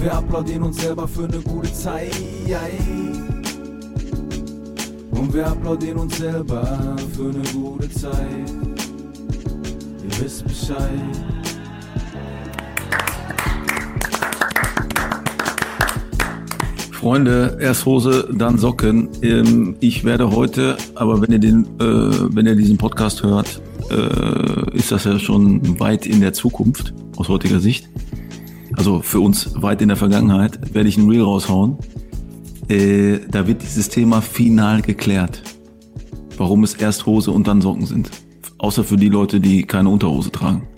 Wir applaudieren uns selber für eine gute Zeit. Und wir applaudieren uns selber für eine gute Zeit. Ihr wisst Bescheid. Freunde, erst Hose, dann Socken. Ähm, ich werde heute, aber wenn ihr den, äh, wenn ihr diesen Podcast hört, äh, ist das ja schon weit in der Zukunft aus heutiger Sicht. Also für uns weit in der Vergangenheit werde ich ein Reel raushauen. Äh, da wird dieses Thema final geklärt, warum es erst Hose und dann Socken sind. Außer für die Leute, die keine Unterhose tragen.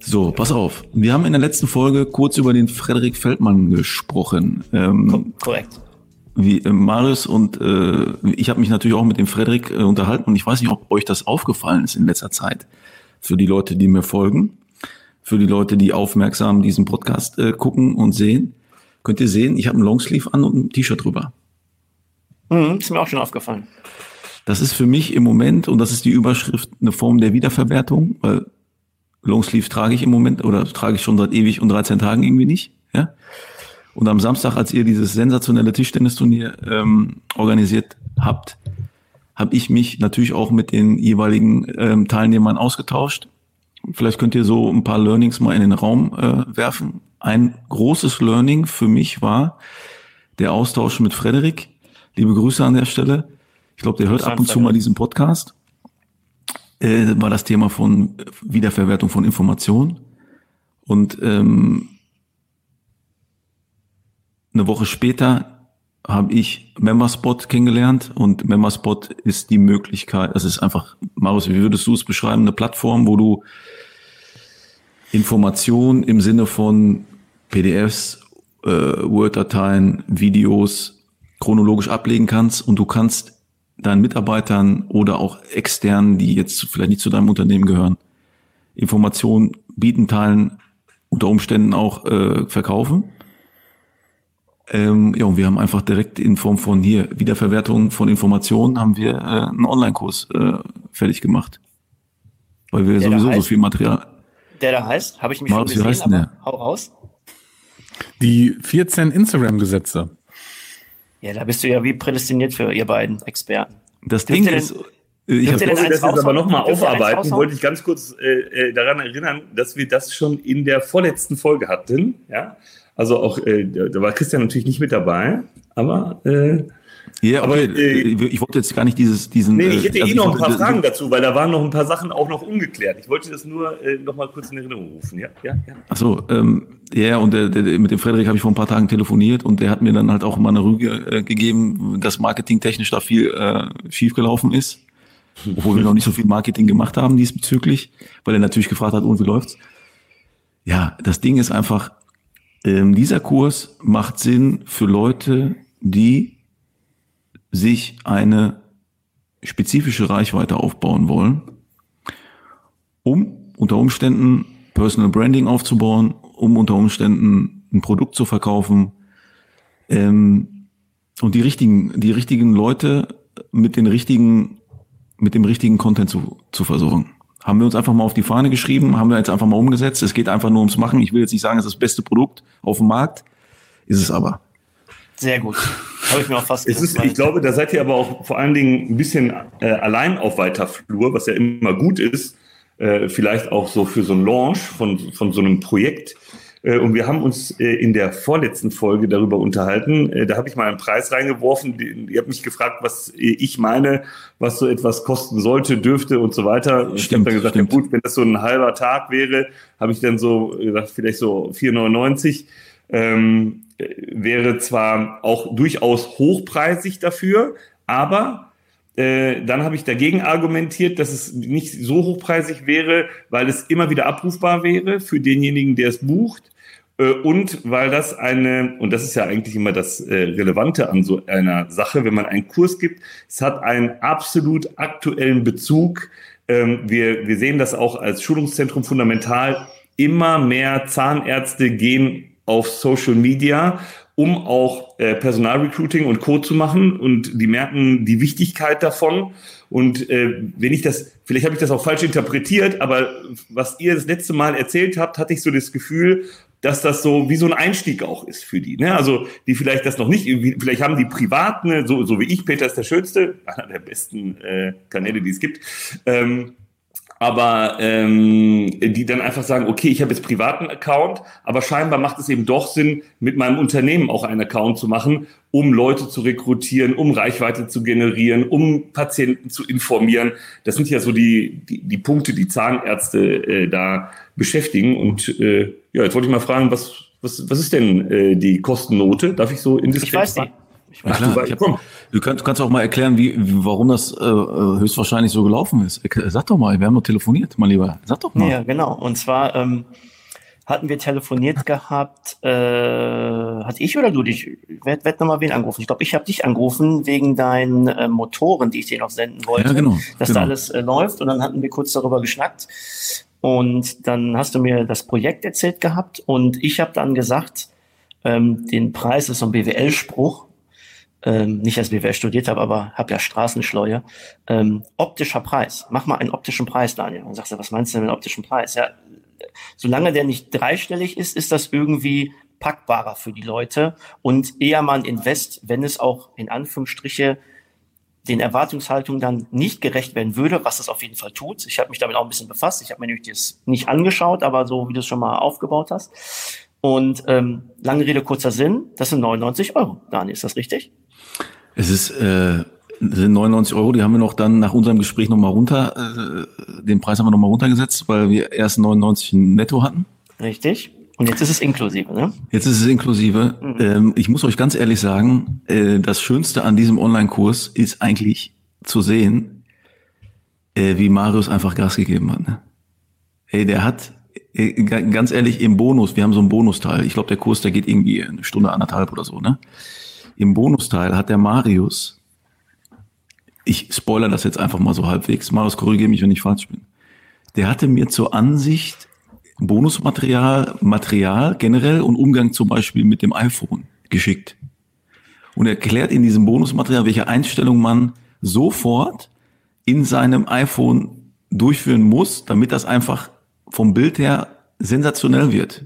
So, pass auf. Wir haben in der letzten Folge kurz über den Frederik Feldmann gesprochen. Ähm, Korrekt. Wie äh, Marius und äh, ich habe mich natürlich auch mit dem Frederik äh, unterhalten und ich weiß nicht, ob euch das aufgefallen ist in letzter Zeit. Für die Leute, die mir folgen, für die Leute, die aufmerksam diesen Podcast äh, gucken und sehen, könnt ihr sehen, ich habe einen Longsleeve an und ein T-Shirt drüber. Mhm, ist mir auch schon aufgefallen. Das ist für mich im Moment, und das ist die Überschrift, eine Form der Wiederverwertung, weil Longsleeve trage ich im Moment oder trage ich schon seit ewig und 13 Tagen irgendwie nicht. Ja? Und am Samstag, als ihr dieses sensationelle Tischtennisturnier ähm, organisiert habt, habe ich mich natürlich auch mit den jeweiligen ähm, Teilnehmern ausgetauscht. Vielleicht könnt ihr so ein paar Learnings mal in den Raum äh, werfen. Ein großes Learning für mich war der Austausch mit Frederik. Liebe Grüße an der Stelle. Ich glaube, der hört ab und zu mal diesen Podcast äh, war das Thema von Wiederverwertung von Informationen. Und ähm, eine Woche später habe ich Memberspot kennengelernt und Memberspot ist die Möglichkeit, es ist einfach, Marius, wie würdest du es beschreiben, eine Plattform, wo du Informationen im Sinne von PDFs, äh, Word-Dateien, Videos chronologisch ablegen kannst und du kannst deinen Mitarbeitern oder auch externen, die jetzt vielleicht nicht zu deinem Unternehmen gehören, Informationen bieten, teilen, unter Umständen auch äh, verkaufen. Ähm, ja, und wir haben einfach direkt in Form von hier Wiederverwertung von Informationen haben wir äh, einen Online-Kurs äh, fertig gemacht. Weil wir der sowieso heißt, so viel Material. Der da heißt, habe ich mich Marius, schon gesehen, aber hau raus. Die 14 Instagram-Gesetze. Ja, da bist du ja wie prädestiniert für ihr beiden Experten. Das Ding ist, ich habe das jetzt aber nochmal aufarbeiten, wollte ich ganz kurz äh, äh, daran erinnern, dass wir das schon in der vorletzten Folge hatten. Ja, also auch, äh, da war Christian natürlich nicht mit dabei, aber äh, ja, aber äh, ich wollte jetzt gar nicht dieses, diesen. Nee, ich hätte äh, also eh noch ein paar Fragen dazu, weil da waren noch ein paar Sachen auch noch ungeklärt. Ich wollte das nur äh, noch mal kurz in Erinnerung rufen. Ja, ja, ja. Ach so, ähm, ja, und der, der, mit dem Frederik habe ich vor ein paar Tagen telefoniert und der hat mir dann halt auch mal eine Rüge äh, gegeben, dass marketingtechnisch da viel äh, schiefgelaufen ist. Obwohl wir noch nicht so viel Marketing gemacht haben diesbezüglich, weil er natürlich gefragt hat, und wie läuft's? Ja, das Ding ist einfach, ähm, dieser Kurs macht Sinn für Leute, die sich eine spezifische Reichweite aufbauen wollen, um unter Umständen Personal Branding aufzubauen, um unter Umständen ein Produkt zu verkaufen ähm, und die richtigen, die richtigen Leute mit den richtigen, mit dem richtigen Content zu, zu versorgen. Haben wir uns einfach mal auf die Fahne geschrieben, haben wir jetzt einfach mal umgesetzt. Es geht einfach nur ums Machen. Ich will jetzt nicht sagen, es ist das beste Produkt auf dem Markt, ist es aber. Sehr gut. Habe ich mir auch fast es ist, Ich glaube, da seid ihr aber auch vor allen Dingen ein bisschen äh, allein auf weiter Flur, was ja immer gut ist. Äh, vielleicht auch so für so ein Launch von, von so einem Projekt. Äh, und wir haben uns äh, in der vorletzten Folge darüber unterhalten. Äh, da habe ich mal einen Preis reingeworfen. Ihr habt mich gefragt, was ich meine, was so etwas kosten sollte, dürfte und so weiter. Stimmt, ich habe dann gesagt, ja gut, wenn das so ein halber Tag wäre, habe ich dann so gesagt, vielleicht so 4,99. Ähm, wäre zwar auch durchaus hochpreisig dafür, aber äh, dann habe ich dagegen argumentiert, dass es nicht so hochpreisig wäre, weil es immer wieder abrufbar wäre für denjenigen, der es bucht und weil das eine, und das ist ja eigentlich immer das äh, Relevante an so einer Sache, wenn man einen Kurs gibt, es hat einen absolut aktuellen Bezug. Ähm, wir, wir sehen das auch als Schulungszentrum fundamental. Immer mehr Zahnärzte gehen auf Social Media um auch äh, Personalrecruiting und Co. zu machen. Und die merken die Wichtigkeit davon. Und äh, wenn ich das, vielleicht habe ich das auch falsch interpretiert, aber was ihr das letzte Mal erzählt habt, hatte ich so das Gefühl, dass das so wie so ein Einstieg auch ist für die. Ne? Also die vielleicht das noch nicht, vielleicht haben die privat, ne, so, so wie ich, Peter ist der Schönste, einer der besten äh, Kanäle, die es gibt. Ähm, aber ähm, die dann einfach sagen, okay, ich habe jetzt privaten Account, aber scheinbar macht es eben doch Sinn, mit meinem Unternehmen auch einen Account zu machen, um Leute zu rekrutieren, um Reichweite zu generieren, um Patienten zu informieren. Das sind ja so die, die, die Punkte, die Zahnärzte äh, da beschäftigen. Und äh, ja, jetzt wollte ich mal fragen, was, was, was ist denn äh, die Kostennote? Darf ich so indiskret Ich weiß nicht. Ich ja, klar, ich hab, du, kannst, du kannst auch mal erklären, wie, warum das äh, höchstwahrscheinlich so gelaufen ist. Sag doch mal, wir haben doch telefoniert, mein Lieber. Sag doch mal. Ja, genau. Und zwar ähm, hatten wir telefoniert gehabt, äh, hat ich oder du dich? Werd, werd nochmal wen angerufen. Ich glaube, ich habe dich angerufen wegen deinen äh, Motoren, die ich dir noch senden wollte. Ja, genau. Dass genau. da alles äh, läuft. Und dann hatten wir kurz darüber geschnackt. Und dann hast du mir das Projekt erzählt gehabt. Und ich habe dann gesagt, ähm, den Preis ist so ein BWL-Spruch ähm, nicht als BWL studiert habe, aber habe ja Straßenschleue. Ähm, optischer Preis. Mach mal einen optischen Preis, Daniel. Und sagst du, was meinst du denn mit optischen Preis? Ja, solange der nicht dreistellig ist, ist das irgendwie packbarer für die Leute und eher mal ein Invest, wenn es auch in Anführungsstriche den Erwartungshaltungen dann nicht gerecht werden würde, was es auf jeden Fall tut. Ich habe mich damit auch ein bisschen befasst. Ich habe mir nämlich das nicht angeschaut, aber so wie du es schon mal aufgebaut hast. Und ähm, lange Rede, kurzer Sinn, das sind 99 Euro. Daniel, ist das richtig? Es ist äh, sind 99 Euro, die haben wir noch dann nach unserem Gespräch nochmal runter, äh, den Preis haben wir nochmal runtergesetzt, weil wir erst 99 netto hatten. Richtig. Und jetzt ist es inklusive, ne? Jetzt ist es inklusive. Mhm. Ähm, ich muss euch ganz ehrlich sagen, äh, das Schönste an diesem Online-Kurs ist eigentlich zu sehen, äh, wie Marius einfach Gas gegeben hat. Ne? Ey, der hat, äh, ganz ehrlich, im Bonus, wir haben so einen Bonusteil. Ich glaube, der Kurs, der geht irgendwie eine Stunde, anderthalb oder so, ne? Im Bonusteil hat der Marius, ich spoiler das jetzt einfach mal so halbwegs, Marius, korrigiere mich, wenn ich falsch bin. Der hatte mir zur Ansicht Bonusmaterial, Material generell und Umgang zum Beispiel mit dem iPhone geschickt. Und erklärt in diesem Bonusmaterial, welche Einstellung man sofort in seinem iPhone durchführen muss, damit das einfach vom Bild her sensationell wird.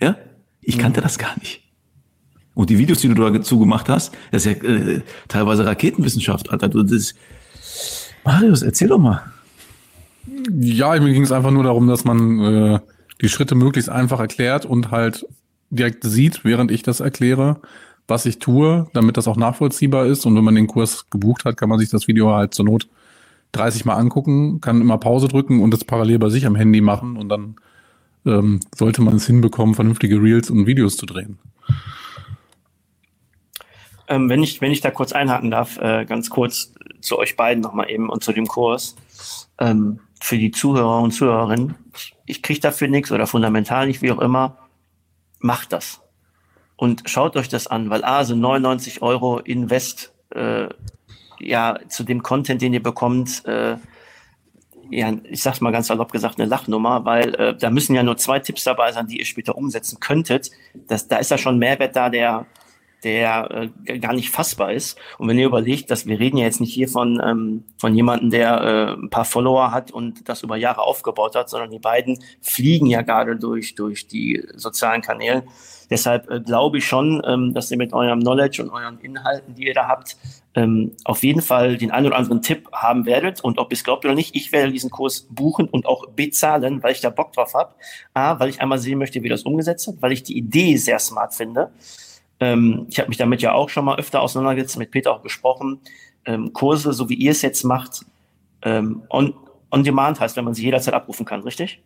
Ja? Ich kannte das gar nicht. Und die Videos, die du dazu gemacht hast, das ist ja äh, teilweise Raketenwissenschaft, Alter. Du, das, Marius, erzähl doch mal. Ja, mir ging es einfach nur darum, dass man äh, die Schritte möglichst einfach erklärt und halt direkt sieht, während ich das erkläre, was ich tue, damit das auch nachvollziehbar ist. Und wenn man den Kurs gebucht hat, kann man sich das Video halt zur Not 30 Mal angucken, kann immer Pause drücken und das parallel bei sich am Handy machen und dann ähm, sollte man es hinbekommen, vernünftige Reels und Videos zu drehen. Ähm, wenn, ich, wenn ich da kurz einhaken darf, äh, ganz kurz zu euch beiden nochmal eben und zu dem Kurs. Ähm, für die Zuhörer und Zuhörerinnen, ich, ich kriege dafür nichts oder fundamental nicht, wie auch immer, macht das. Und schaut euch das an, weil A sind 99 Euro Invest äh, ja zu dem Content, den ihr bekommt, äh, ja, ich sag's mal ganz salopp gesagt, eine Lachnummer, weil äh, da müssen ja nur zwei Tipps dabei sein, die ihr später umsetzen könntet. Das, da ist ja schon Mehrwert da, der der äh, gar nicht fassbar ist. Und wenn ihr überlegt, dass wir reden ja jetzt nicht hier von, ähm, von jemandem, der äh, ein paar Follower hat und das über Jahre aufgebaut hat, sondern die beiden fliegen ja gerade durch, durch die sozialen Kanäle. Deshalb äh, glaube ich schon, ähm, dass ihr mit eurem Knowledge und euren Inhalten, die ihr da habt, ähm, auf jeden Fall den einen oder anderen Tipp haben werdet. Und ob ihr es glaubt oder nicht, ich werde diesen Kurs buchen und auch bezahlen, weil ich da Bock drauf habe. A, weil ich einmal sehen möchte, wie das umgesetzt wird, weil ich die Idee sehr smart finde. Ähm, ich habe mich damit ja auch schon mal öfter auseinandergesetzt, mit Peter auch gesprochen. Ähm, Kurse, so wie ihr es jetzt macht, ähm, on, on demand heißt, wenn man sie jederzeit abrufen kann, richtig?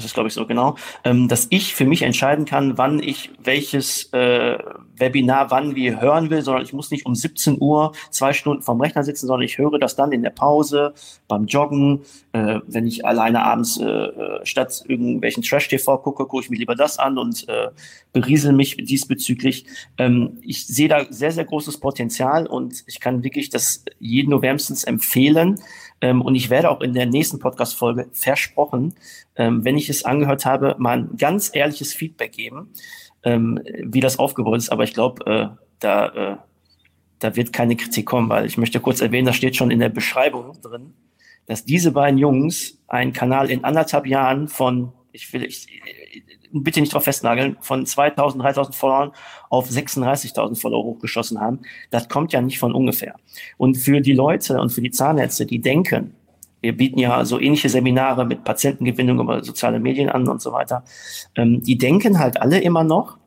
Das ist glaube ich so genau, ähm, dass ich für mich entscheiden kann, wann ich welches äh, Webinar wann wie hören will, sondern ich muss nicht um 17 Uhr zwei Stunden vom Rechner sitzen, sondern ich höre das dann in der Pause, beim Joggen, äh, wenn ich alleine abends äh, äh statt irgendwelchen Trash-TV gucke, gucke ich mir lieber das an und äh, beriesel mich diesbezüglich. Ähm, ich sehe da sehr, sehr großes Potenzial und ich kann wirklich das jeden nur wärmstens empfehlen. Ähm, und ich werde auch in der nächsten Podcast-Folge versprochen, ähm, wenn ich es angehört habe, mal ein ganz ehrliches Feedback geben, ähm, wie das aufgebaut ist. Aber ich glaube, äh, da, äh, da wird keine Kritik kommen, weil ich möchte kurz erwähnen, da steht schon in der Beschreibung drin, dass diese beiden Jungs einen Kanal in anderthalb Jahren von, ich will, ich, bitte nicht drauf festnageln, von 2000, 3000 Followern auf 36.000 Follower hochgeschossen haben. Das kommt ja nicht von ungefähr. Und für die Leute und für die Zahnärzte, die denken, wir bieten ja so ähnliche Seminare mit Patientengewinnung über soziale Medien an und so weiter, ähm, die denken halt alle immer noch,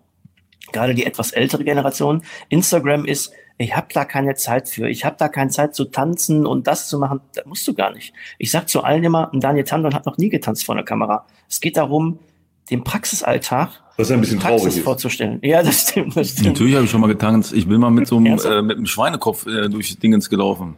gerade die etwas ältere Generation, Instagram ist, ich habe da keine Zeit für, ich habe da keine Zeit zu tanzen und das zu machen, das musst du gar nicht. Ich sag zu allen immer, Daniel Tandon hat noch nie getanzt vor der Kamera. Es geht darum, den Praxisalltag was ein bisschen Praxis traurig ist. vorzustellen. Ja, das stimmt, das stimmt. Natürlich habe ich schon mal getanzt. Ich bin mal mit so einem, äh, mit einem Schweinekopf äh, durch Dingens gelaufen.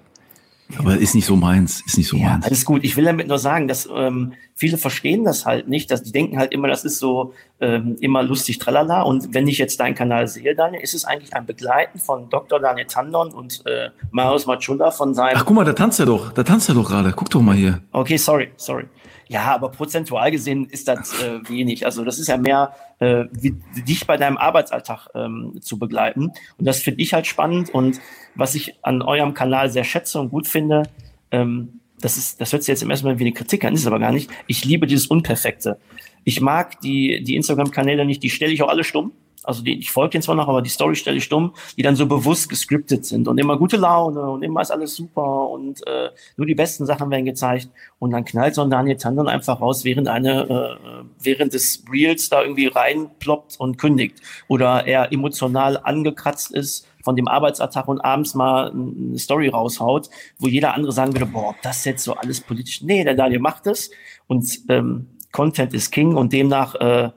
Aber ist nicht so meins, ist nicht so ja, meins. Alles gut. Ich will damit nur sagen, dass ähm, viele verstehen das halt nicht, dass die denken halt immer, das ist so ähm, immer lustig, tralala. Und wenn ich jetzt deinen Kanal sehe, Daniel, ist es eigentlich ein Begleiten von Dr. Daniel Tandon und äh, Marius Machula von seinem. Ach, guck mal, da tanzt er doch, da tanzt er doch gerade. Guck doch mal hier. Okay, sorry, sorry. Ja, aber prozentual gesehen ist das äh, wenig. Also das ist ja mehr, äh, wie, dich bei deinem Arbeitsalltag ähm, zu begleiten. Und das finde ich halt spannend. Und was ich an eurem Kanal sehr schätze und gut finde, ähm, das, ist, das hört sich jetzt im ersten Mal wie eine Kritik an, ist aber gar nicht. Ich liebe dieses Unperfekte. Ich mag die, die Instagram-Kanäle nicht, die stelle ich auch alle stumm also die, ich folge denen zwar noch, aber die Story stelle ich stumm, die dann so bewusst gescriptet sind und immer gute Laune und immer ist alles super und äh, nur die besten Sachen werden gezeigt und dann knallt so ein Daniel Tandon einfach raus, während eine, äh, während des Reels da irgendwie reinploppt und kündigt oder er emotional angekratzt ist von dem Arbeitsattach und abends mal eine Story raushaut, wo jeder andere sagen würde, boah, das jetzt so alles politisch. Nee, der Daniel macht es und ähm, Content ist King und demnach äh,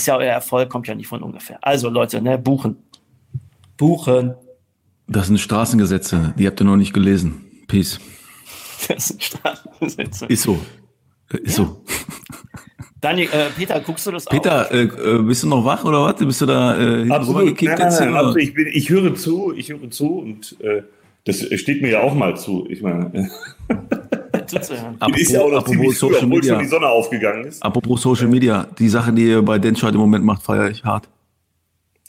ist ja euer Erfolg, kommt ja nicht von ungefähr. Also Leute, ne, buchen. Buchen. Das sind Straßengesetze, die habt ihr noch nicht gelesen. Peace. Das sind Straßengesetze. Ist so. Ist ja. so. Daniel, äh, Peter, guckst du das Peter, auch? Peter, äh, äh, bist du noch wach oder was? Bist du da äh, Absolut. Nein, nein, nein, also ich, bin, ich höre zu, ich höre zu und äh, das steht mir ja auch mal zu. Ich meine. zuzuhören. Apropos, ist ja auch noch ziemlich Social früh, Media. schon die Sonne aufgegangen ist. Apropos Social Media, die Sache, die ihr bei Denschart im Moment macht, feiere ich hart.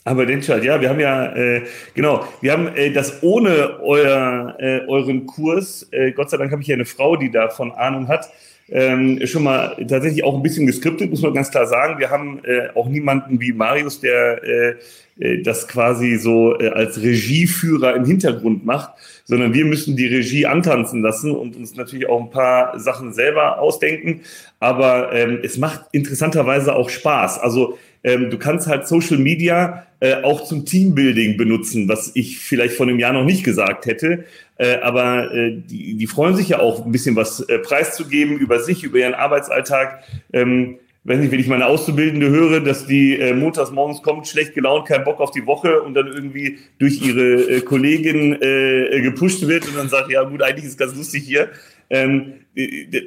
Aber Denschart, ja, wir haben ja, äh, genau, wir haben äh, das ohne euer, äh, euren Kurs, äh, Gott sei Dank habe ich ja eine Frau, die davon Ahnung hat, ähm, schon mal tatsächlich auch ein bisschen geskriptet, muss man ganz klar sagen. Wir haben äh, auch niemanden wie Marius, der äh, äh, das quasi so äh, als Regieführer im Hintergrund macht, sondern wir müssen die Regie antanzen lassen und uns natürlich auch ein paar Sachen selber ausdenken. Aber ähm, es macht interessanterweise auch Spaß. Also ähm, du kannst halt Social Media äh, auch zum Teambuilding benutzen, was ich vielleicht vor einem Jahr noch nicht gesagt hätte. Äh, aber äh, die, die freuen sich ja auch ein bisschen was äh, preiszugeben über sich, über ihren Arbeitsalltag. Ähm, weiß nicht, wenn ich meine Auszubildende höre, dass die äh, montags morgens kommt, schlecht gelaunt, kein Bock auf die Woche und dann irgendwie durch ihre äh, Kollegin äh, gepusht wird und dann sagt, ja gut, eigentlich ist ganz lustig hier. Ähm,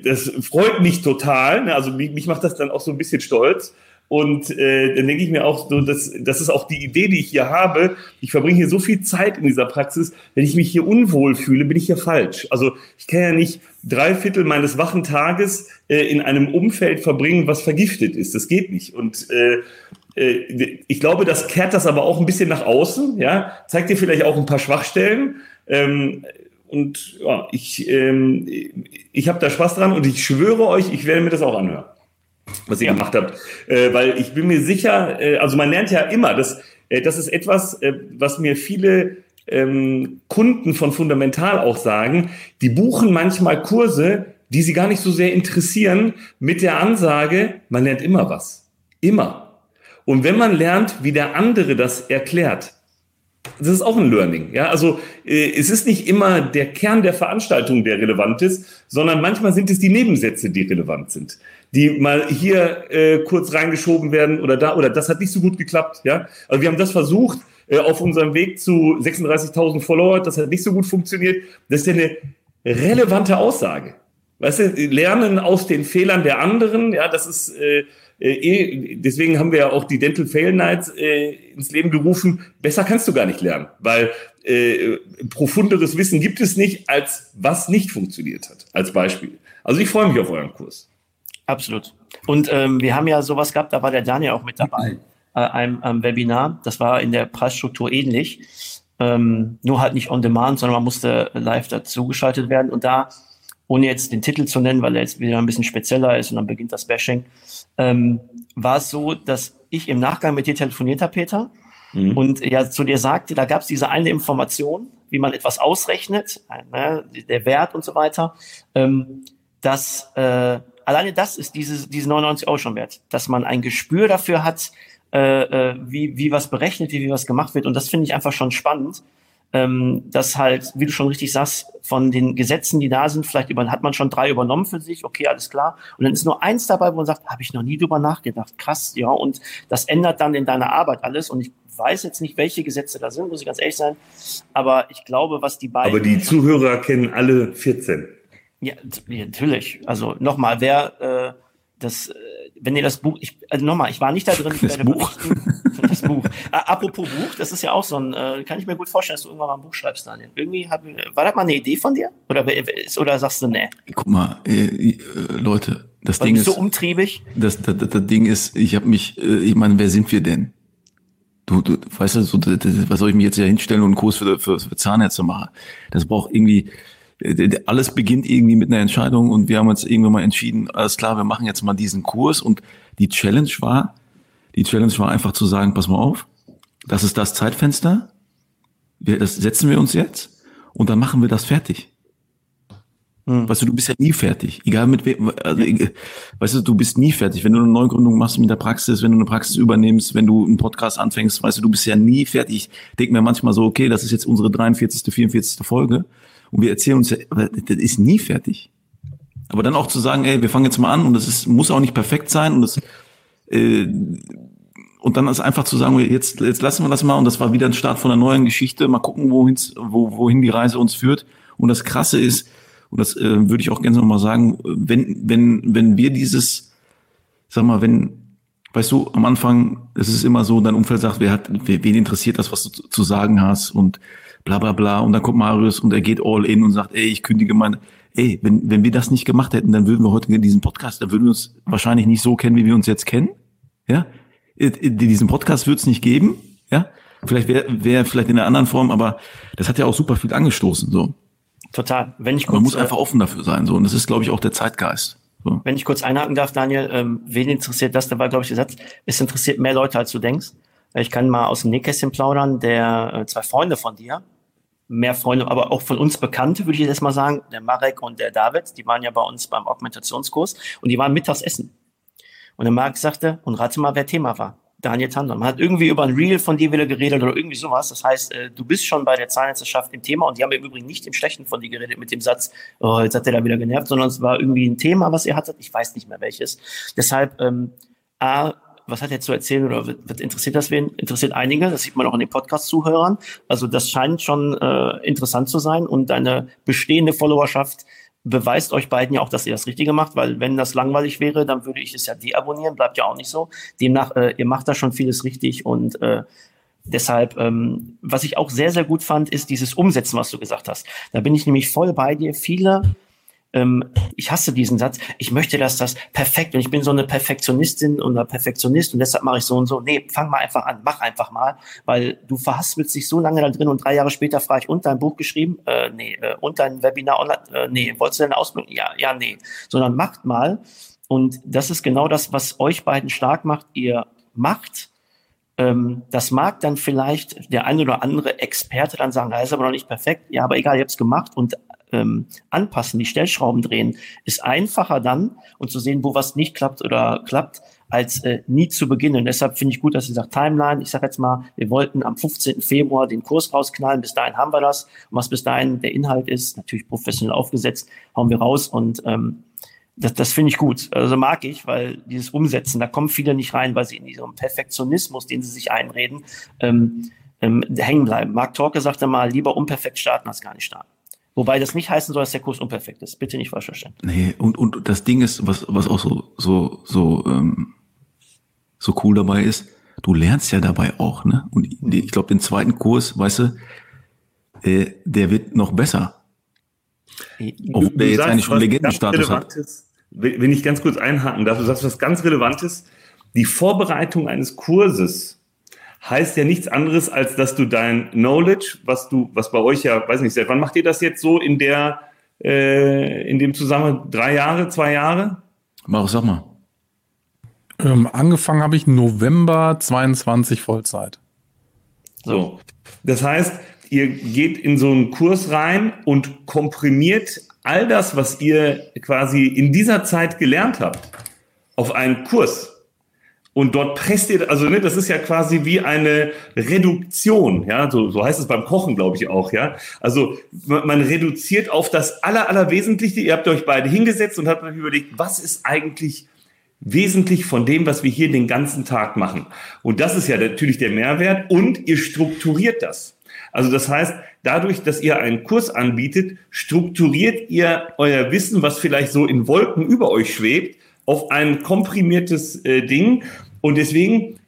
das freut mich total. Ne? Also mich, mich macht das dann auch so ein bisschen stolz. Und äh, dann denke ich mir auch so, dass, das ist auch die Idee, die ich hier habe. Ich verbringe hier so viel Zeit in dieser Praxis. Wenn ich mich hier unwohl fühle, bin ich hier falsch. Also ich kann ja nicht drei Viertel meines wachen Tages äh, in einem Umfeld verbringen, was vergiftet ist. Das geht nicht. Und äh, äh, ich glaube, das kehrt das aber auch ein bisschen nach außen. Ja, zeigt dir vielleicht auch ein paar Schwachstellen. Ähm, und ja, ich, ähm, ich habe da Spaß dran und ich schwöre euch, ich werde mir das auch anhören was ihr ja. gemacht habt. Äh, weil ich bin mir sicher, äh, also man lernt ja immer, dass, äh, das ist etwas, äh, was mir viele ähm, Kunden von Fundamental auch sagen, die buchen manchmal Kurse, die sie gar nicht so sehr interessieren, mit der Ansage, man lernt immer was. Immer. Und wenn man lernt, wie der andere das erklärt, Das ist auch ein Learning. Ja, also äh, es ist nicht immer der Kern der Veranstaltung, der relevant ist, sondern manchmal sind es die Nebensätze, die relevant sind, die mal hier äh, kurz reingeschoben werden oder da oder das hat nicht so gut geklappt. Ja, also wir haben das versucht äh, auf unserem Weg zu 36.000 Follower, das hat nicht so gut funktioniert. Das ist ja eine relevante Aussage. Weißt du, lernen aus den Fehlern der anderen, ja, das ist äh, äh, eh, deswegen haben wir ja auch die Dental Fail Nights äh, ins Leben gerufen. Besser kannst du gar nicht lernen, weil äh, profunderes Wissen gibt es nicht, als was nicht funktioniert hat, als Beispiel. Also ich freue mich auf euren Kurs. Absolut. Und ähm, wir haben ja sowas gehabt, da war der Daniel auch mit dabei, äh, einem, einem Webinar. Das war in der Preisstruktur ähnlich. Ähm, nur halt nicht on demand, sondern man musste live dazu geschaltet werden. Und da, ohne jetzt den Titel zu nennen, weil er jetzt wieder ein bisschen spezieller ist und dann beginnt das Bashing, ähm, war es so, dass ich im Nachgang mit dir telefoniert habe, Peter, mhm. und ja zu dir sagte, da gab es diese eine Information, wie man etwas ausrechnet, ne, der Wert und so weiter, ähm, dass äh, alleine das ist diese, diese 99 Euro schon wert, dass man ein Gespür dafür hat, äh, äh, wie, wie was berechnet, wie, wie was gemacht wird. Und das finde ich einfach schon spannend, ähm, dass halt, wie du schon richtig sagst, von den Gesetzen, die da sind, vielleicht über, hat man schon drei übernommen für sich, okay, alles klar. Und dann ist nur eins dabei, wo man sagt, habe ich noch nie drüber nachgedacht, krass, ja, und das ändert dann in deiner Arbeit alles. Und ich weiß jetzt nicht, welche Gesetze da sind, muss ich ganz ehrlich sein, aber ich glaube, was die beiden... Aber die Zuhörer kennen alle 14. Ja, natürlich. Also nochmal, wer äh, das, äh, wenn ihr das Buch, ich, also nochmal, ich war nicht da drin. Das Buch. das Buch. apropos Buch, das ist ja auch so ein, äh, kann ich mir gut vorstellen, dass du irgendwann mal ein Buch schreibst, Daniel. Irgendwie hab, war das mal eine Idee von dir? Oder, oder sagst du, nee? Guck mal, äh, äh, Leute, das Weil Ding ist. so umtriebig? Das, das, das, das Ding ist, ich habe mich, äh, ich meine, wer sind wir denn? Du, du weißt du, so, was soll ich mir jetzt hier hinstellen und einen Kurs für, für, für Zahnärzte machen? Das braucht irgendwie, alles beginnt irgendwie mit einer Entscheidung und wir haben uns irgendwann mal entschieden, alles klar, wir machen jetzt mal diesen Kurs und die Challenge war, die Challenge war einfach zu sagen, pass mal auf, das ist das Zeitfenster, wir, das setzen wir uns jetzt und dann machen wir das fertig. Hm. Weißt du, du bist ja nie fertig. Egal mit wem, also, weißt du, du bist nie fertig. Wenn du eine Neugründung machst mit der Praxis, wenn du eine Praxis übernimmst, wenn du einen Podcast anfängst, weißt du, du bist ja nie fertig. Ich denke mir manchmal so, okay, das ist jetzt unsere 43., 44. Folge. Und wir erzählen uns, das ist nie fertig. Aber dann auch zu sagen, ey, wir fangen jetzt mal an und das ist, muss auch nicht perfekt sein und das, äh, und dann ist einfach zu sagen, jetzt, jetzt lassen wir das mal und das war wieder ein Start von einer neuen Geschichte. Mal gucken, wohin, wo, wohin die Reise uns führt. Und das Krasse ist, und das äh, würde ich auch gerne nochmal sagen, wenn, wenn, wenn wir dieses, sag mal, wenn, weißt du, am Anfang, es ist immer so, dein Umfeld sagt, wer hat, wen interessiert das, was du zu, sagen hast und bla bla bla. Und dann kommt Marius und er geht all in und sagt, ey, ich kündige meine. Ey, wenn, wenn wir das nicht gemacht hätten, dann würden wir heute in diesem Podcast, dann würden wir uns wahrscheinlich nicht so kennen, wie wir uns jetzt kennen. Ja, diesen Podcast wird es nicht geben. Ja, vielleicht wäre wär vielleicht in einer anderen Form, aber das hat ja auch super viel angestoßen. So. Total. Wenn ich kurz, Man muss einfach offen dafür sein. So. Und das ist, glaube ich, auch der Zeitgeist. So. Wenn ich kurz einhaken darf, Daniel, ähm, wen interessiert das? Da war, glaube ich, der Satz, es interessiert mehr Leute, als du denkst. Ich kann mal aus dem Nähkästchen plaudern. Der äh, zwei Freunde von dir, mehr Freunde, aber auch von uns Bekannte, würde ich jetzt mal sagen, der Marek und der David, die waren ja bei uns beim Augmentationskurs und die waren mittags essen. Und der Marek sagte, und rate mal, wer Thema war. Daniel Tandon. Man hat irgendwie über ein Reel von dir wieder geredet oder irgendwie sowas. Das heißt, äh, du bist schon bei der Zahnärzteschaft im Thema und die haben im Übrigen nicht im Schlechten von dir geredet mit dem Satz, oh, jetzt hat er da wieder genervt, sondern es war irgendwie ein Thema, was ihr hattet. Ich weiß nicht mehr welches. Deshalb, ähm, A, was hat er zu erzählen oder wird, interessiert das wen? Interessiert einige, das sieht man auch in den Podcast-Zuhörern. Also das scheint schon äh, interessant zu sein und deine bestehende Followerschaft beweist euch beiden ja auch, dass ihr das Richtige macht, weil wenn das langweilig wäre, dann würde ich es ja deabonnieren, bleibt ja auch nicht so. Demnach, äh, ihr macht da schon vieles richtig und äh, deshalb, ähm, was ich auch sehr, sehr gut fand, ist dieses Umsetzen, was du gesagt hast. Da bin ich nämlich voll bei dir. Viele ähm, ich hasse diesen Satz, ich möchte, dass das perfekt und ich bin so eine Perfektionistin oder Perfektionist und deshalb mache ich so und so. Nee, fang mal einfach an, mach einfach mal, weil du verhaspelst dich so lange da drin und drei Jahre später frage ich, und dein Buch geschrieben? Äh, nee, äh, und dein Webinar online? Äh, nee, wolltest du deine Ausbildung? Ja, ja, nee. Sondern macht mal und das ist genau das, was euch beiden stark macht. Ihr macht ähm, das mag dann vielleicht der ein oder andere Experte dann sagen, da ist aber noch nicht perfekt. Ja, aber egal, ihr habt es gemacht und ähm, anpassen, die Stellschrauben drehen, ist einfacher dann und zu sehen, wo was nicht klappt oder klappt, als äh, nie zu beginnen. Und deshalb finde ich gut, dass Sie sagt Timeline. Ich sage jetzt mal, wir wollten am 15. Februar den Kurs rausknallen. Bis dahin haben wir das. Und was bis dahin der Inhalt ist, natürlich professionell aufgesetzt, hauen wir raus. Und ähm, das, das finde ich gut. Also mag ich, weil dieses Umsetzen, da kommen viele nicht rein, weil sie in diesem Perfektionismus, den sie sich einreden, ähm, ähm, hängen bleiben. Mark Torke sagte mal, lieber unperfekt starten als gar nicht starten. Wobei das nicht heißen soll, dass der Kurs unperfekt ist. Bitte nicht falsch verstehen. Nee, und, und das Ding ist, was, was auch so, so, so, ähm, so cool dabei ist, du lernst ja dabei auch, ne? Und ich glaube, den zweiten Kurs, weißt du, äh, der wird noch besser. Obwohl der jetzt eigentlich schon Legendenstatus hat. Wenn ich ganz kurz einhaken darf, du sagst was ganz Relevantes. Die Vorbereitung eines Kurses heißt ja nichts anderes, als dass du dein Knowledge, was du, was bei euch ja, weiß nicht, seit wann macht ihr das jetzt so in der, äh, in dem Zusammenhang? Drei Jahre, zwei Jahre? Mach, sag mal. Ähm, angefangen habe ich November 22 Vollzeit. So. Das heißt, ihr geht in so einen Kurs rein und komprimiert all das, was ihr quasi in dieser Zeit gelernt habt, auf einen Kurs. Und dort presst ihr, also ne, das ist ja quasi wie eine Reduktion, ja, so, so heißt es beim Kochen, glaube ich auch, ja. Also man, man reduziert auf das Aller, Allerwesentliche. Ihr habt euch beide hingesetzt und habt euch überlegt, was ist eigentlich wesentlich von dem, was wir hier den ganzen Tag machen. Und das ist ja natürlich der Mehrwert und ihr strukturiert das. Also das heißt, dadurch, dass ihr einen Kurs anbietet, strukturiert ihr euer Wissen, was vielleicht so in Wolken über euch schwebt, auf ein komprimiertes äh, Ding. Und deswegen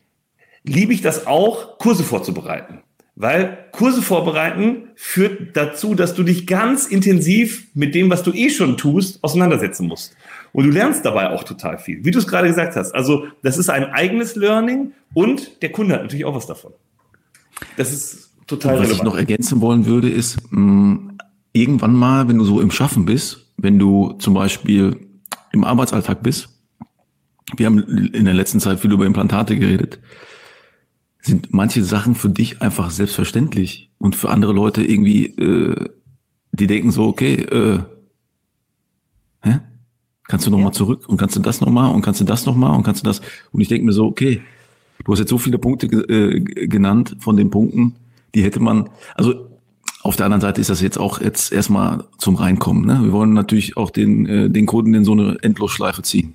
liebe ich das auch, Kurse vorzubereiten. Weil Kurse vorbereiten führt dazu, dass du dich ganz intensiv mit dem, was du eh schon tust, auseinandersetzen musst. Und du lernst dabei auch total viel. Wie du es gerade gesagt hast. Also, das ist ein eigenes Learning und der Kunde hat natürlich auch was davon. Das ist total Was relevant. ich noch ergänzen wollen würde, ist, mh, mm, irgendwann mal, wenn du so im Schaffen bist, wenn du zum Beispiel im Arbeitsalltag bist, wir haben in der letzten Zeit viel über Implantate geredet, sind manche Sachen für dich einfach selbstverständlich und für andere Leute irgendwie, äh, die denken so, okay, äh, hä? Kannst du nochmal ja. zurück und kannst du das nochmal und kannst du das nochmal und kannst du das und ich denke mir so, okay, du hast jetzt so viele Punkte äh, genannt von den Punkten, die hätte man, also auf der anderen Seite ist das jetzt auch jetzt erstmal zum Reinkommen. Ne? Wir wollen natürlich auch den, äh, den Kunden in so eine Endlosschleife ziehen.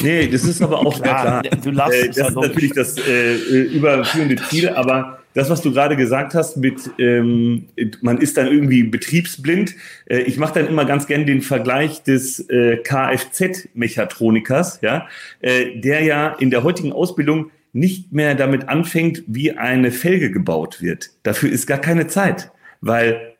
Nee, das ist aber auch klar. klar. Du lachst, äh, das ist natürlich das äh, überführende Ziel, aber das, was du gerade gesagt hast, mit ähm, man ist dann irgendwie betriebsblind. Äh, ich mache dann immer ganz gern den Vergleich des äh, Kfz-Mechatronikers, ja, äh, der ja in der heutigen Ausbildung nicht mehr damit anfängt, wie eine Felge gebaut wird. Dafür ist gar keine Zeit, weil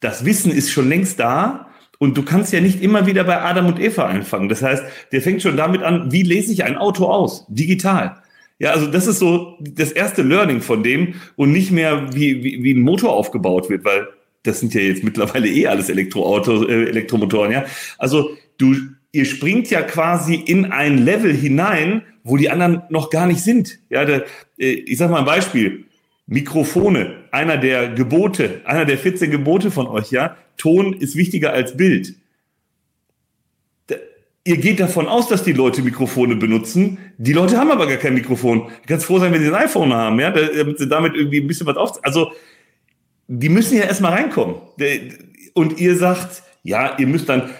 das Wissen ist schon längst da und du kannst ja nicht immer wieder bei Adam und Eva einfangen. Das heißt, der fängt schon damit an, wie lese ich ein Auto aus? Digital. Ja, also das ist so das erste Learning von dem und nicht mehr, wie, wie, wie ein Motor aufgebaut wird, weil das sind ja jetzt mittlerweile eh alles Elektroautos, äh, Elektromotoren, ja. Also du, ihr springt ja quasi in ein Level hinein, wo die anderen noch gar nicht sind. Ja, der, äh, ich sag mal ein Beispiel. Mikrofone, einer der Gebote, einer der 14 Gebote von euch, ja. Ton ist wichtiger als Bild. Ihr geht davon aus, dass die Leute Mikrofone benutzen. Die Leute haben aber gar kein Mikrofon. Kannst froh sein, wenn sie ein iPhone haben, ja, damit sie damit irgendwie ein bisschen was auf. Also, die müssen ja erstmal reinkommen. Und ihr sagt, ja, ihr müsst dann,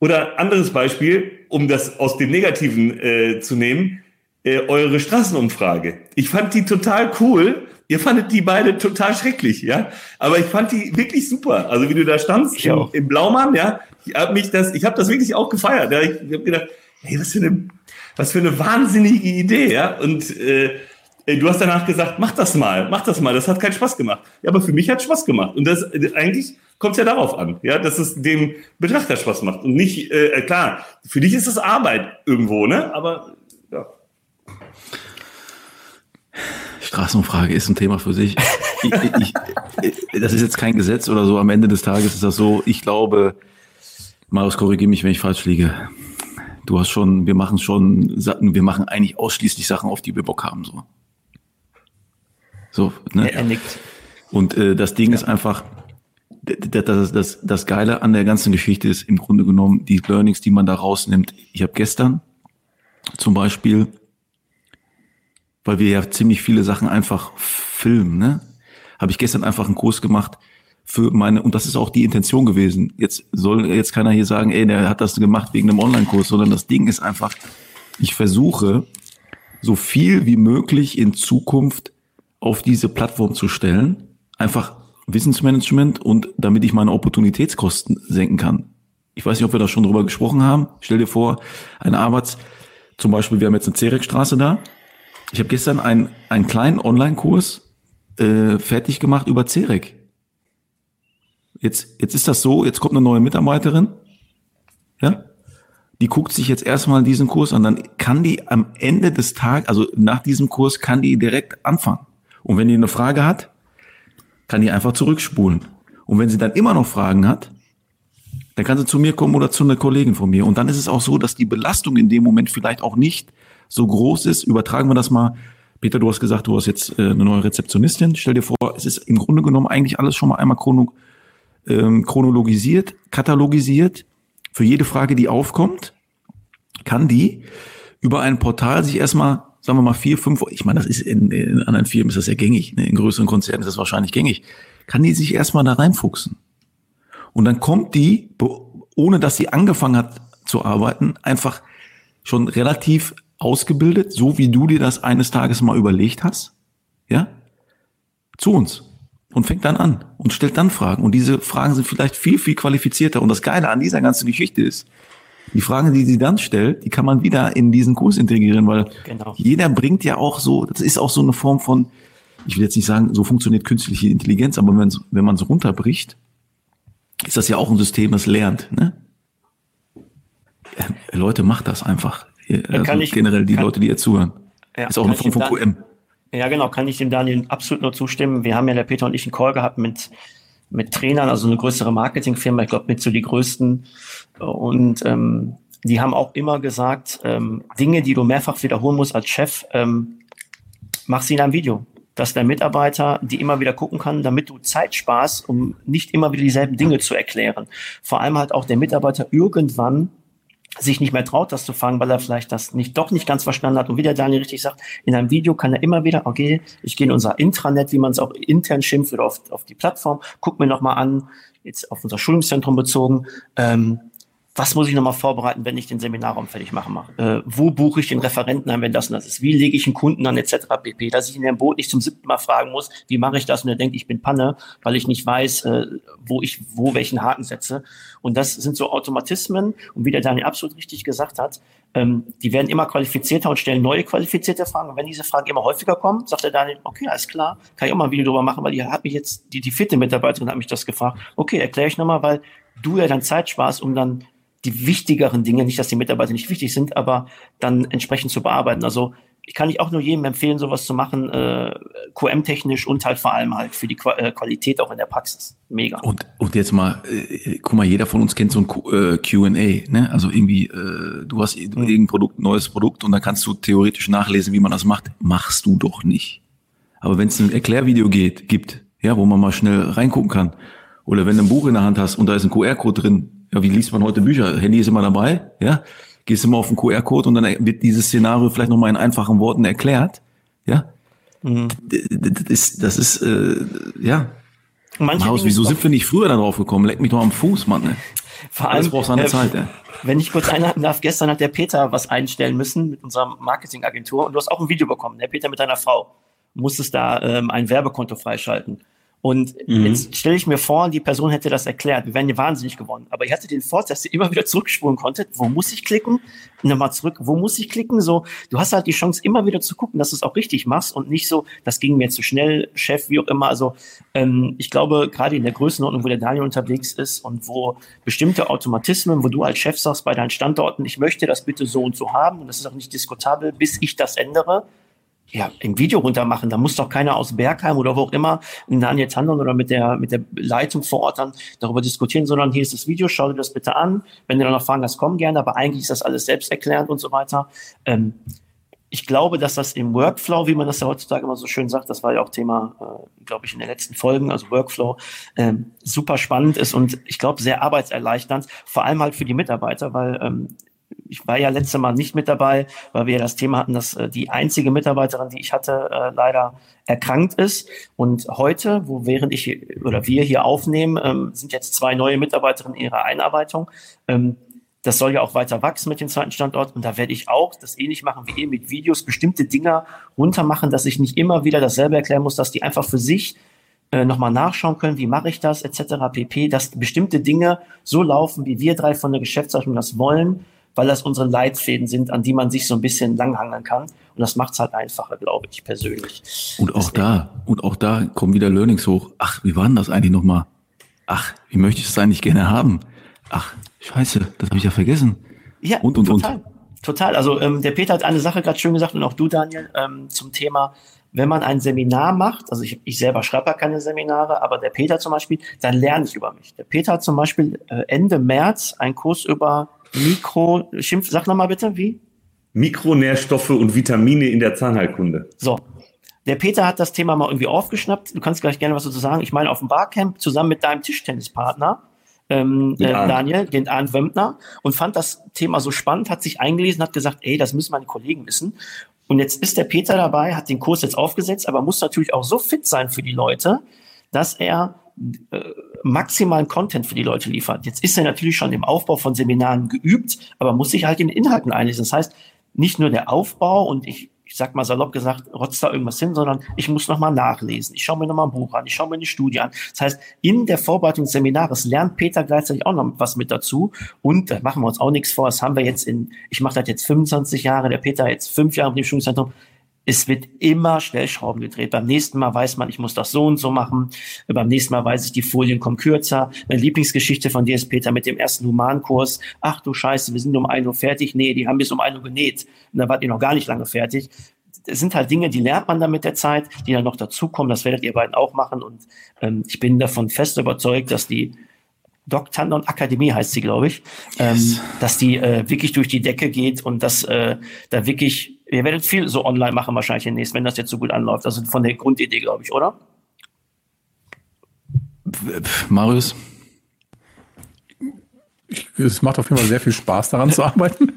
oder anderes Beispiel, um das aus dem Negativen äh, zu nehmen, äh, eure Straßenumfrage. Ich fand die total cool. Ihr fandet die beide total schrecklich, ja. Aber ich fand die wirklich super. Also wie du da standst im, im, Blaumann, ja. Ich habe mich das, ich habe das wirklich auch gefeiert. Ja? Ich habe gedacht, hey, was für eine, was für eine wahnsinnige Idee, ja. Und äh, du hast danach gesagt, mach das mal, mach das mal. Das hat keinen Spaß gemacht. Ja, aber für mich hat Spaß gemacht. Und das äh, eigentlich kommt es ja darauf an, ja, dass es dem Betrachter Spaß macht und nicht äh, klar. Für dich ist es Arbeit irgendwo, ne? Aber Straßenumfrage ist ein Thema für sich. Ich, ich, ich, das ist jetzt kein Gesetz oder so. Am Ende des Tages ist das so. Ich glaube, Marius, korrigiere mich, wenn ich falsch liege. Du hast schon, wir machen schon, wir machen eigentlich ausschließlich Sachen, auf die wir Bock haben, so. So, ne? Er, nickt. Und äh, das Ding ja. ist einfach, das, das, das Geile an der ganzen Geschichte ist im Grunde genommen die Learnings, die man da rausnimmt. Ich habe gestern zum Beispiel weil wir ja ziemlich viele Sachen einfach filmen, ne? Habe ich gestern einfach einen Kurs gemacht für meine, und das ist auch die Intention gewesen. Jetzt soll jetzt keiner hier sagen, ey, der hat das gemacht wegen einem Online-Kurs, sondern das Ding ist einfach, ich versuche, so viel wie möglich in Zukunft auf diese Plattform zu stellen. Einfach Wissensmanagement und damit ich meine Opportunitätskosten senken kann. Ich weiß nicht, ob wir da schon drüber gesprochen haben. Stell dir vor, eine Arbeits, zum Beispiel, wir haben jetzt eine Zerekstraße da. Ich habe gestern einen, einen kleinen Online-Kurs äh, fertig gemacht über Zerek. Jetzt, jetzt ist das so, jetzt kommt eine neue Mitarbeiterin, ja, die guckt sich jetzt erstmal diesen Kurs an, dann kann die am Ende des Tages, also nach diesem Kurs, kann die direkt anfangen. Und wenn die eine Frage hat, kann die einfach zurückspulen. Und wenn sie dann immer noch Fragen hat, dann kann sie zu mir kommen oder zu einer Kollegin von mir. Und dann ist es auch so, dass die Belastung in dem Moment vielleicht auch nicht so groß ist. Übertragen wir das mal. Peter, du hast gesagt, du hast jetzt äh, eine neue Rezeptionistin. Stell dir vor, es ist im Grunde genommen eigentlich alles schon mal einmal chrono, ähm, chronologisiert, katalogisiert. Für jede Frage, die aufkommt, kann die über ein Portal sich erstmal sagen wir mal vier, fünf, ich meine, das ist in, in anderen Firmen ist das ja gängig, ne? in größeren Konzernen ist das wahrscheinlich gängig, kann die sich erstmal da reinfuchsen. Und dann kommt die, ohne dass sie angefangen hat zu arbeiten, einfach schon relativ ausgebildet, so wie du dir das eines Tages mal überlegt hast, ja, zu uns und fängt dann an und stellt dann Fragen. Und diese Fragen sind vielleicht viel, viel qualifizierter. Und das Geile an dieser ganzen Geschichte ist, die Fragen, die sie dann stellt, die kann man wieder in diesen Kurs integrieren, weil genau. jeder bringt ja auch so, das ist auch so eine Form von, ich will jetzt nicht sagen, so funktioniert künstliche Intelligenz, aber wenn, wenn man es runterbricht, ist das ja auch ein System, das lernt. Ne? Ja, Leute, macht das einfach. Also ich, generell die kann, Leute, die ihr zuhören. Ja, ist auch eine Form von QM. Ja, genau, kann ich dem Daniel absolut nur zustimmen. Wir haben ja der Peter und ich einen Call gehabt mit, mit Trainern, also eine größere Marketingfirma, ich glaube mit so die größten und ähm, die haben auch immer gesagt, ähm, Dinge, die du mehrfach wiederholen musst als Chef, ähm, mach sie in einem Video. Dass der Mitarbeiter die immer wieder gucken kann, damit du Zeit sparst, um nicht immer wieder dieselben Dinge zu erklären. Vor allem halt auch der Mitarbeiter irgendwann sich nicht mehr traut, das zu fangen, weil er vielleicht das nicht doch nicht ganz verstanden hat. Und wie der Daniel richtig sagt, in einem Video kann er immer wieder, okay, ich gehe in unser Intranet, wie man es auch intern schimpft, oder auf, auf die Plattform, guck mir nochmal an, jetzt auf unser Schulungszentrum bezogen, ähm, was muss ich nochmal vorbereiten, wenn ich den Seminarraum fertig mache? Äh, wo buche ich den Referenten an, wenn das und das ist? Wie lege ich einen Kunden an, etc. pp. Dass ich in dem Boot nicht zum siebten Mal fragen muss, wie mache ich das? Und er denkt, ich bin Panne, weil ich nicht weiß, äh, wo ich wo welchen Haken setze. Und das sind so Automatismen. Und wie der Daniel absolut richtig gesagt hat, ähm, die werden immer qualifizierter und stellen neue qualifizierte Fragen. Und wenn diese Fragen immer häufiger kommen, sagt der Daniel, okay, alles klar, kann ich auch mal ein Video drüber machen, weil die hat mich jetzt, die, die vierte Mitarbeiterin hat mich das gefragt. Okay, erkläre ich nochmal, weil du ja dann Zeit sparst, um dann die wichtigeren Dinge, nicht, dass die Mitarbeiter nicht wichtig sind, aber dann entsprechend zu bearbeiten. Also ich kann ich auch nur jedem empfehlen, sowas zu machen, äh, QM-technisch und halt vor allem halt für die Qu äh, Qualität auch in der Praxis. Mega. Und, und jetzt mal, äh, guck mal, jeder von uns kennt so ein äh, QA, ne? Also irgendwie, äh, du hast mhm. irgendein Produkt, neues Produkt und dann kannst du theoretisch nachlesen, wie man das macht. Machst du doch nicht. Aber wenn es ein Erklärvideo geht, gibt, ja, wo man mal schnell reingucken kann, oder wenn du ein Buch in der Hand hast und da ist ein QR-Code drin, ja, wie liest man heute Bücher? Handy ist immer dabei, ja. Gehst immer auf den QR-Code und dann wird dieses Szenario vielleicht nochmal in einfachen Worten erklärt, ja. Mhm. Das ist, das ist äh, ja. Manche Maus, wieso sind wir nicht früher darauf gekommen? Leck mich doch am Fuß, Mann. Ey. Vor allem, braucht seine äh, Zeit, ey. Wenn ich kurz einhalten darf, gestern hat der Peter was einstellen müssen mit unserer Marketingagentur und du hast auch ein Video bekommen, der Peter mit deiner Frau. Musstest da ähm, ein Werbekonto freischalten. Und mhm. jetzt stelle ich mir vor, die Person hätte das erklärt. Wir wären ja wahnsinnig gewonnen. Aber ich hatte den Vorteil, dass sie immer wieder zurückspulen konnte. Wo muss ich klicken? Nochmal zurück. Wo muss ich klicken? So, du hast halt die Chance, immer wieder zu gucken, dass du es auch richtig machst und nicht so, das ging mir zu schnell, Chef, wie auch immer. Also, ähm, ich glaube, gerade in der Größenordnung, wo der Daniel unterwegs ist und wo bestimmte Automatismen, wo du als Chef sagst bei deinen Standorten, ich möchte das bitte so und so haben und das ist auch nicht diskutabel, bis ich das ändere, ja, im Video runter machen. Da muss doch keiner aus Bergheim oder wo auch immer in Daniel Tandon oder mit der, mit der Leitung vor Ort dann darüber diskutieren, sondern hier ist das Video, schau dir das bitte an. Wenn du dann noch Fragen hast, komm gerne, aber eigentlich ist das alles selbsterklärend und so weiter. Ähm, ich glaube, dass das im Workflow, wie man das ja heutzutage immer so schön sagt, das war ja auch Thema, äh, glaube ich, in den letzten Folgen, also Workflow, ähm, super spannend ist und ich glaube sehr arbeitserleichternd, vor allem halt für die Mitarbeiter, weil ähm, ich war ja letzte Mal nicht mit dabei, weil wir ja das Thema hatten, dass äh, die einzige Mitarbeiterin, die ich hatte, äh, leider erkrankt ist. Und heute, wo während ich oder wir hier aufnehmen, ähm, sind jetzt zwei neue Mitarbeiterinnen in ihrer Einarbeitung. Ähm, das soll ja auch weiter wachsen mit dem zweiten Standort. Und da werde ich auch das ähnlich machen wie ihr mit Videos, bestimmte Dinger runtermachen, dass ich nicht immer wieder dasselbe erklären muss, dass die einfach für sich äh, nochmal nachschauen können, wie mache ich das, etc. pp, dass bestimmte Dinge so laufen, wie wir drei von der Geschäftsleitung das wollen, weil das unsere Leitfäden sind, an die man sich so ein bisschen langhangeln kann. Und das macht es halt einfacher, glaube ich, persönlich. Und auch Deswegen. da, und auch da kommen wieder Learnings hoch. Ach, wie war denn das eigentlich nochmal? Ach, wie möchte ich es eigentlich gerne haben? Ach, scheiße, das habe ich ja vergessen. Ja, und, und, total. Und. Total. Also ähm, der Peter hat eine Sache gerade schön gesagt und auch du, Daniel, ähm, zum Thema wenn man ein Seminar macht, also ich, ich selber schreibe ja keine Seminare, aber der Peter zum Beispiel, dann lerne ich über mich. Der Peter hat zum Beispiel äh, Ende März einen Kurs über Mikro, Schimpf, sag nochmal bitte, wie? Mikronährstoffe und Vitamine in der Zahnheilkunde. So. Der Peter hat das Thema mal irgendwie aufgeschnappt. Du kannst gleich gerne was dazu sagen. Ich meine, auf dem Barcamp zusammen mit deinem Tischtennispartner, ähm, äh, Daniel, den Arndt Wömpner, und fand das Thema so spannend, hat sich eingelesen, hat gesagt, ey, das müssen meine Kollegen wissen. Und jetzt ist der Peter dabei, hat den Kurs jetzt aufgesetzt, aber muss natürlich auch so fit sein für die Leute, dass er maximalen Content für die Leute liefert. Jetzt ist er natürlich schon im Aufbau von Seminaren geübt, aber muss sich halt in Inhalten einlesen. Das heißt, nicht nur der Aufbau und ich ich sag mal salopp gesagt, rotzt da irgendwas hin, sondern ich muss nochmal nachlesen. Ich schaue mir nochmal ein Buch an, ich schaue mir eine Studie an. Das heißt, in der Vorbereitung des Seminares lernt Peter gleichzeitig auch noch was mit dazu. Und da machen wir uns auch nichts vor. Das haben wir jetzt in, ich mache das jetzt 25 Jahre, der Peter jetzt fünf Jahre im Schulzentrum es wird immer Stellschrauben gedreht. Beim nächsten Mal weiß man, ich muss das so und so machen. Beim nächsten Mal weiß ich, die Folien kommen kürzer. Meine Lieblingsgeschichte von dir ist Peter mit dem ersten Humankurs. Ach du Scheiße, wir sind um ein Uhr fertig. Nee, die haben bis um ein Uhr genäht. Und da wart ihr noch gar nicht lange fertig. Es sind halt Dinge, die lernt man dann mit der Zeit, die dann noch dazukommen. Das werdet ihr beiden auch machen. Und ähm, ich bin davon fest überzeugt, dass die Doc Tandon Akademie heißt sie, glaube ich, ähm, yes. ähm, dass die äh, wirklich durch die Decke geht und dass äh, da wirklich Ihr werdet viel so online machen wahrscheinlich demnächst, wenn das jetzt so gut anläuft. Also von der Grundidee, glaube ich, oder? Marius? es macht auf jeden Fall sehr viel Spaß, daran zu arbeiten.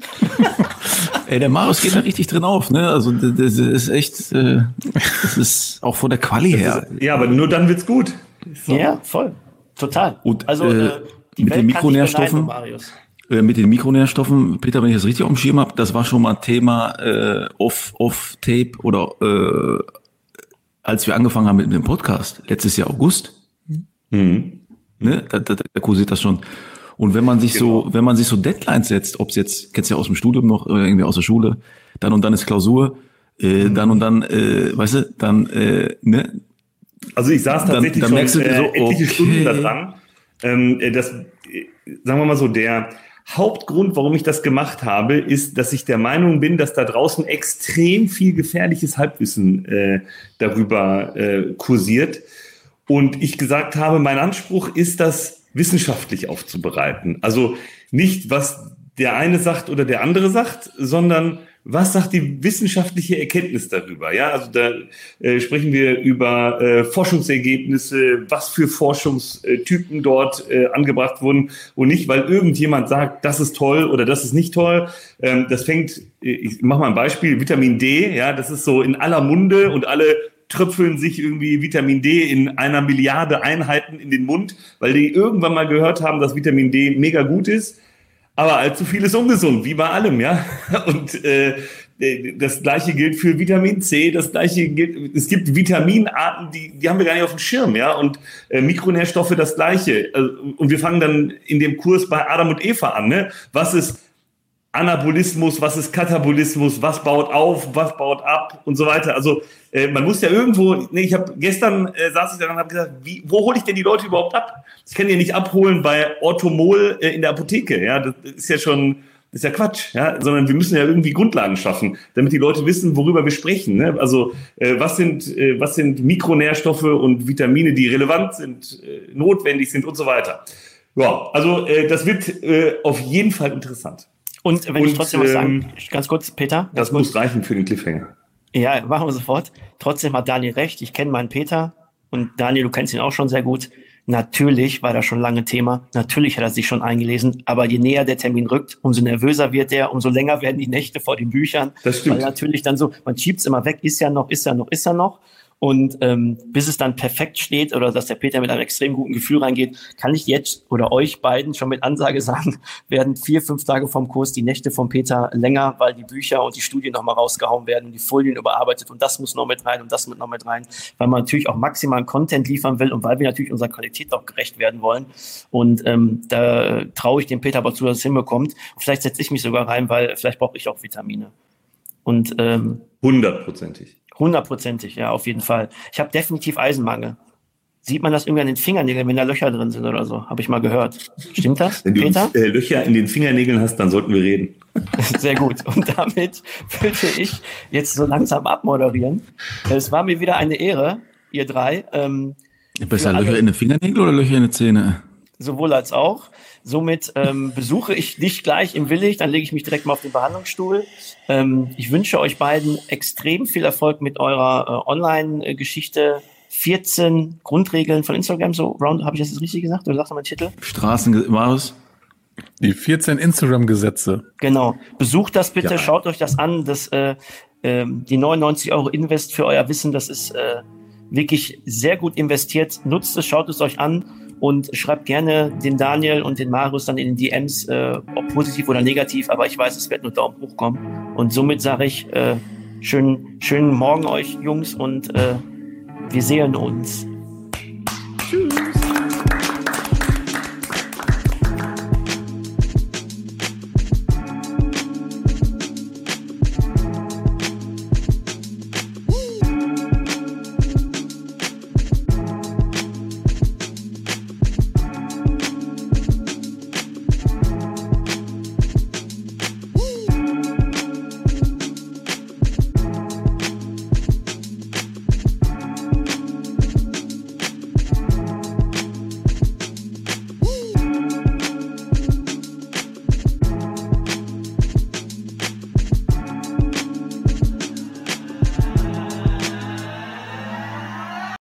Ey, der Marius geht da richtig drin auf, ne? Also das ist echt, äh, das ist auch von der Quali her. Ist, ja, aber nur dann wird's gut. So. Ja, voll. Total. Und also äh, äh mit Welt den Mikronährstoffen. Beneiden, mit den Mikronährstoffen, Peter, wenn ich das richtig auf dem Schirm habe, das war schon mal Thema äh, off, off Tape oder äh, als wir angefangen haben mit dem Podcast, letztes Jahr August. Mhm. Ne, da, da, da kursiert das schon. Und wenn man sich genau. so, wenn man sich so Deadlines setzt, ob es jetzt, kennst du ja aus dem Studium noch, oder irgendwie aus der Schule, dann und dann ist Klausur, äh, mhm. dann und dann, äh, weißt du, dann, äh, ne? Also ich saß tatsächlich dann, dann schon äh, so, etliche okay. Stunden da dran. Ähm, äh, das, äh, sagen wir mal so, der, Hauptgrund, warum ich das gemacht habe, ist, dass ich der Meinung bin, dass da draußen extrem viel gefährliches Halbwissen äh, darüber äh, kursiert. Und ich gesagt habe, mein Anspruch ist, das wissenschaftlich aufzubereiten. Also nicht, was der eine sagt oder der andere sagt, sondern was sagt die wissenschaftliche Erkenntnis darüber? Ja, also da äh, sprechen wir über äh, Forschungsergebnisse, was für Forschungstypen dort äh, angebracht wurden und nicht, weil irgendjemand sagt, das ist toll oder das ist nicht toll. Ähm, das fängt, äh, ich mache mal ein Beispiel, Vitamin D, ja, das ist so in aller Munde und alle tröpfeln sich irgendwie Vitamin D in einer Milliarde Einheiten in den Mund, weil die irgendwann mal gehört haben, dass Vitamin D mega gut ist. Aber allzu viel ist ungesund, wie bei allem, ja. Und äh, das gleiche gilt für Vitamin C, das gleiche gilt, es gibt Vitaminarten, die, die haben wir gar nicht auf dem Schirm, ja. Und äh, Mikronährstoffe das gleiche. Also, und wir fangen dann in dem Kurs bei Adam und Eva an, ne? Was ist Anabolismus, was ist Katabolismus, was baut auf, was baut ab und so weiter. Also äh, man muss ja irgendwo, nee, ich habe gestern äh, saß ich da und habe gesagt, wie, wo hole ich denn die Leute überhaupt ab? Ich kann die ja nicht abholen bei Orthomol äh, in der Apotheke, ja, das ist ja schon, das ist ja Quatsch, ja, sondern wir müssen ja irgendwie Grundlagen schaffen, damit die Leute wissen, worüber wir sprechen. Ne? Also äh, was sind äh, was sind Mikronährstoffe und Vitamine, die relevant sind, äh, notwendig sind und so weiter. Ja, also äh, das wird äh, auf jeden Fall interessant. Und wenn und, ich trotzdem was sagen, ähm, ganz kurz, Peter. Das muss kurz. reichen für den Cliffhanger. Ja, machen wir sofort. Trotzdem hat Daniel recht. Ich kenne meinen Peter und Daniel, du kennst ihn auch schon sehr gut. Natürlich war das schon lange Thema. Natürlich hat er sich schon eingelesen. Aber je näher der Termin rückt, umso nervöser wird er, umso länger werden die Nächte vor den Büchern. Das stimmt. Weil natürlich dann so, man schiebt es immer weg, ist ja noch, ist ja noch, ist ja noch. Und ähm, bis es dann perfekt steht oder dass der Peter mit einem extrem guten Gefühl reingeht, kann ich jetzt oder euch beiden schon mit Ansage sagen, werden vier, fünf Tage vom Kurs die Nächte vom Peter länger, weil die Bücher und die Studien nochmal rausgehauen werden und die Folien überarbeitet und das muss noch mit rein und das muss noch mit rein, weil man natürlich auch maximalen Content liefern will und weil wir natürlich unserer Qualität auch gerecht werden wollen. Und ähm, da traue ich dem Peter aber zu, dass es hinbekommt. Vielleicht setze ich mich sogar rein, weil vielleicht brauche ich auch Vitamine. Und ähm, Hundertprozentig. Hundertprozentig, ja, auf jeden Fall. Ich habe definitiv Eisenmangel. Sieht man das irgendwie an den Fingernägeln, wenn da Löcher drin sind oder so? Habe ich mal gehört. Stimmt das, Wenn du Peter? äh, Löcher in den Fingernägeln hast, dann sollten wir reden. Sehr gut. Und damit würde ich jetzt so langsam abmoderieren. Es war mir wieder eine Ehre, ihr drei. Ähm, Besser Löcher in den Fingernägel oder Löcher in die Zähne? Sowohl als auch. Somit ähm, besuche ich dich gleich im Willig, dann lege ich mich direkt mal auf den Behandlungsstuhl. Ähm, ich wünsche euch beiden extrem viel Erfolg mit eurer äh, Online-Geschichte. 14 Grundregeln von Instagram, so round, habe ich das jetzt richtig gesagt? Oder sagst du mein Titel? Straßen, war es? Die 14 Instagram-Gesetze. Genau. Besucht das bitte, Ja. schaut euch das an. Das, äh, ähm, die 99 Euro Invest für euer Wissen, das ist äh, wirklich sehr gut investiert. Nutzt es, schaut es euch an und schreibt gerne den Daniel und den Marius dann in den DMs, äh, ob positiv oder negativ, aber ich weiß, es wird nur Daumen hoch kommen. Und somit sage ich, äh, schönen, schönen Morgen euch, Jungs, und äh, wir sehen uns. Tschüss.